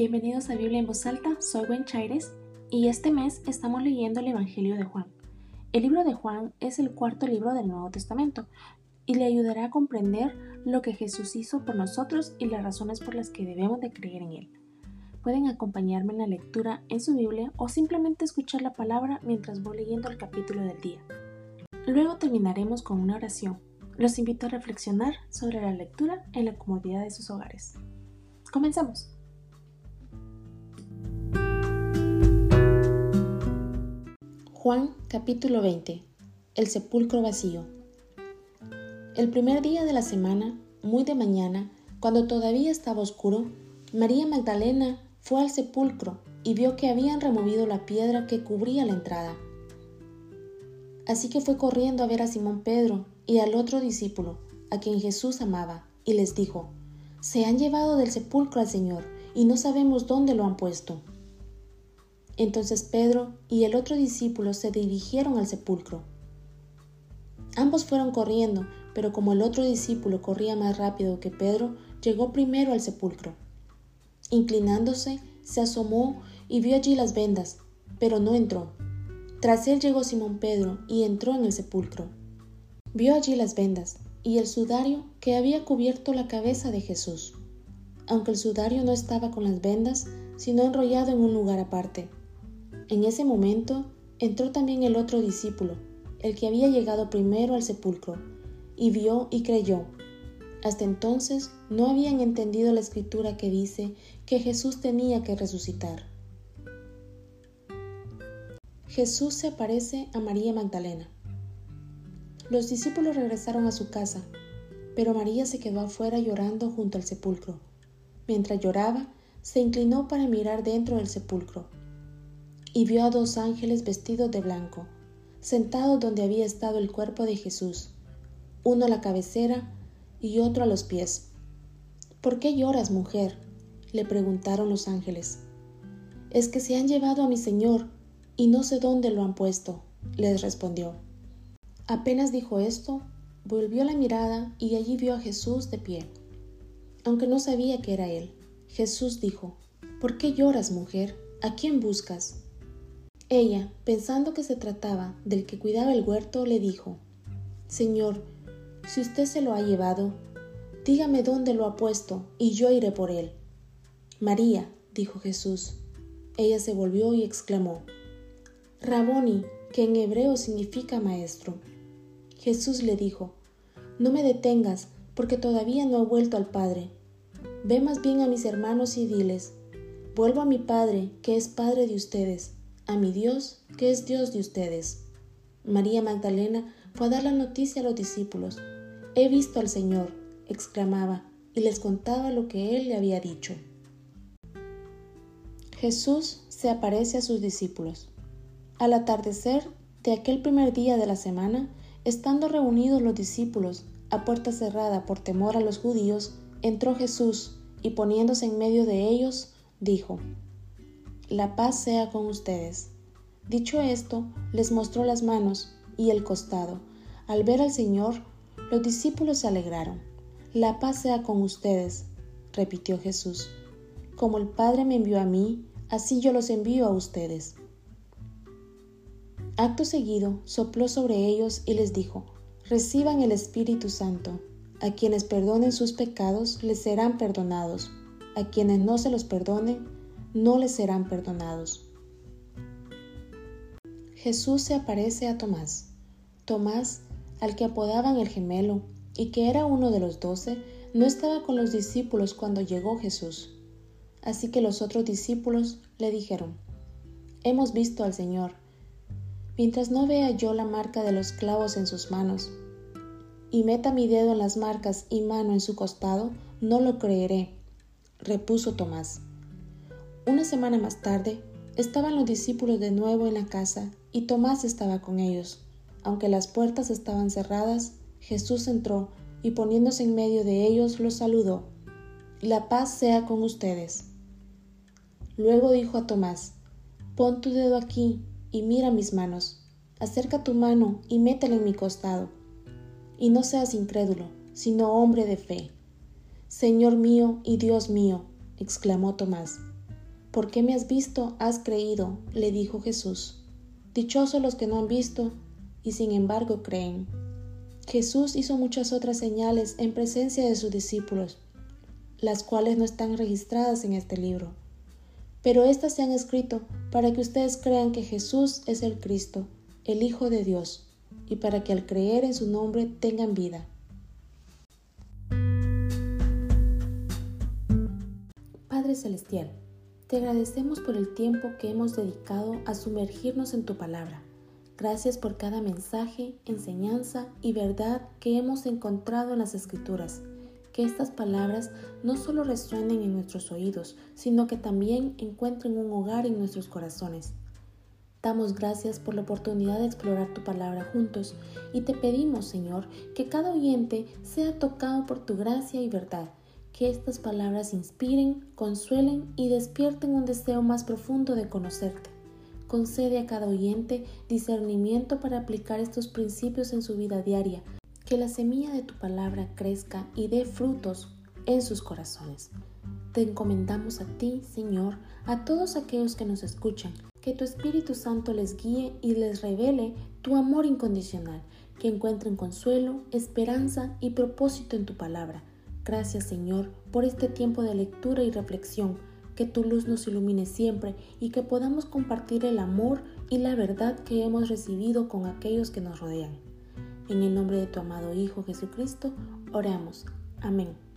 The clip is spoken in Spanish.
Bienvenidos a Biblia en voz alta, soy Gwen Chaires y este mes estamos leyendo el Evangelio de Juan. El libro de Juan es el cuarto libro del Nuevo Testamento y le ayudará a comprender lo que Jesús hizo por nosotros y las razones por las que debemos de creer en Él. Pueden acompañarme en la lectura en su Biblia o simplemente escuchar la palabra mientras voy leyendo el capítulo del día. Luego terminaremos con una oración. Los invito a reflexionar sobre la lectura en la comodidad de sus hogares. Comenzamos. Juan capítulo 20 El sepulcro vacío El primer día de la semana, muy de mañana, cuando todavía estaba oscuro, María Magdalena fue al sepulcro y vio que habían removido la piedra que cubría la entrada. Así que fue corriendo a ver a Simón Pedro y al otro discípulo, a quien Jesús amaba, y les dijo, Se han llevado del sepulcro al Señor, y no sabemos dónde lo han puesto. Entonces Pedro y el otro discípulo se dirigieron al sepulcro. Ambos fueron corriendo, pero como el otro discípulo corría más rápido que Pedro, llegó primero al sepulcro. Inclinándose, se asomó y vio allí las vendas, pero no entró. Tras él llegó Simón Pedro y entró en el sepulcro. Vio allí las vendas y el sudario que había cubierto la cabeza de Jesús, aunque el sudario no estaba con las vendas, sino enrollado en un lugar aparte. En ese momento entró también el otro discípulo, el que había llegado primero al sepulcro, y vio y creyó. Hasta entonces no habían entendido la escritura que dice que Jesús tenía que resucitar. Jesús se aparece a María Magdalena. Los discípulos regresaron a su casa, pero María se quedó afuera llorando junto al sepulcro. Mientras lloraba, se inclinó para mirar dentro del sepulcro y vio a dos ángeles vestidos de blanco, sentados donde había estado el cuerpo de Jesús, uno a la cabecera y otro a los pies. ¿Por qué lloras, mujer? le preguntaron los ángeles. Es que se han llevado a mi Señor y no sé dónde lo han puesto, les respondió. Apenas dijo esto, volvió la mirada y allí vio a Jesús de pie. Aunque no sabía que era él, Jesús dijo, ¿Por qué lloras, mujer? ¿A quién buscas? Ella, pensando que se trataba del que cuidaba el huerto, le dijo, Señor, si usted se lo ha llevado, dígame dónde lo ha puesto, y yo iré por él. María, dijo Jesús. Ella se volvió y exclamó, Raboni, que en hebreo significa maestro. Jesús le dijo, No me detengas, porque todavía no he vuelto al Padre. Ve más bien a mis hermanos y diles, Vuelvo a mi Padre, que es Padre de ustedes a mi Dios, que es Dios de ustedes. María Magdalena fue a dar la noticia a los discípulos. He visto al Señor, exclamaba, y les contaba lo que él le había dicho. Jesús se aparece a sus discípulos. Al atardecer de aquel primer día de la semana, estando reunidos los discípulos a puerta cerrada por temor a los judíos, entró Jesús y poniéndose en medio de ellos, dijo, la paz sea con ustedes. Dicho esto, les mostró las manos y el costado. Al ver al Señor, los discípulos se alegraron. La paz sea con ustedes, repitió Jesús. Como el Padre me envió a mí, así yo los envío a ustedes. Acto seguido, sopló sobre ellos y les dijo, Reciban el Espíritu Santo. A quienes perdonen sus pecados les serán perdonados. A quienes no se los perdonen, no les serán perdonados. Jesús se aparece a Tomás. Tomás, al que apodaban el gemelo y que era uno de los doce, no estaba con los discípulos cuando llegó Jesús. Así que los otros discípulos le dijeron, Hemos visto al Señor. Mientras no vea yo la marca de los clavos en sus manos, y meta mi dedo en las marcas y mano en su costado, no lo creeré, repuso Tomás. Una semana más tarde, estaban los discípulos de nuevo en la casa y Tomás estaba con ellos. Aunque las puertas estaban cerradas, Jesús entró y poniéndose en medio de ellos los saludó. La paz sea con ustedes. Luego dijo a Tomás, Pon tu dedo aquí y mira mis manos. Acerca tu mano y métela en mi costado. Y no seas incrédulo, sino hombre de fe. Señor mío y Dios mío, exclamó Tomás. ¿Por qué me has visto, has creído? le dijo Jesús. Dichosos los que no han visto y sin embargo creen. Jesús hizo muchas otras señales en presencia de sus discípulos, las cuales no están registradas en este libro. Pero éstas se han escrito para que ustedes crean que Jesús es el Cristo, el Hijo de Dios, y para que al creer en su nombre tengan vida. Padre Celestial, te agradecemos por el tiempo que hemos dedicado a sumergirnos en tu palabra. Gracias por cada mensaje, enseñanza y verdad que hemos encontrado en las Escrituras. Que estas palabras no solo resuenen en nuestros oídos, sino que también encuentren un hogar en nuestros corazones. Damos gracias por la oportunidad de explorar tu palabra juntos y te pedimos, Señor, que cada oyente sea tocado por tu gracia y verdad que estas palabras inspiren, consuelen y despierten un deseo más profundo de conocerte. Concede a cada oyente discernimiento para aplicar estos principios en su vida diaria, que la semilla de tu palabra crezca y dé frutos en sus corazones. Te encomendamos a ti, Señor, a todos aquellos que nos escuchan, que tu Espíritu Santo les guíe y les revele tu amor incondicional, que encuentren consuelo, esperanza y propósito en tu palabra Gracias Señor por este tiempo de lectura y reflexión, que tu luz nos ilumine siempre y que podamos compartir el amor y la verdad que hemos recibido con aquellos que nos rodean. En el nombre de tu amado Hijo Jesucristo, oramos. Amén.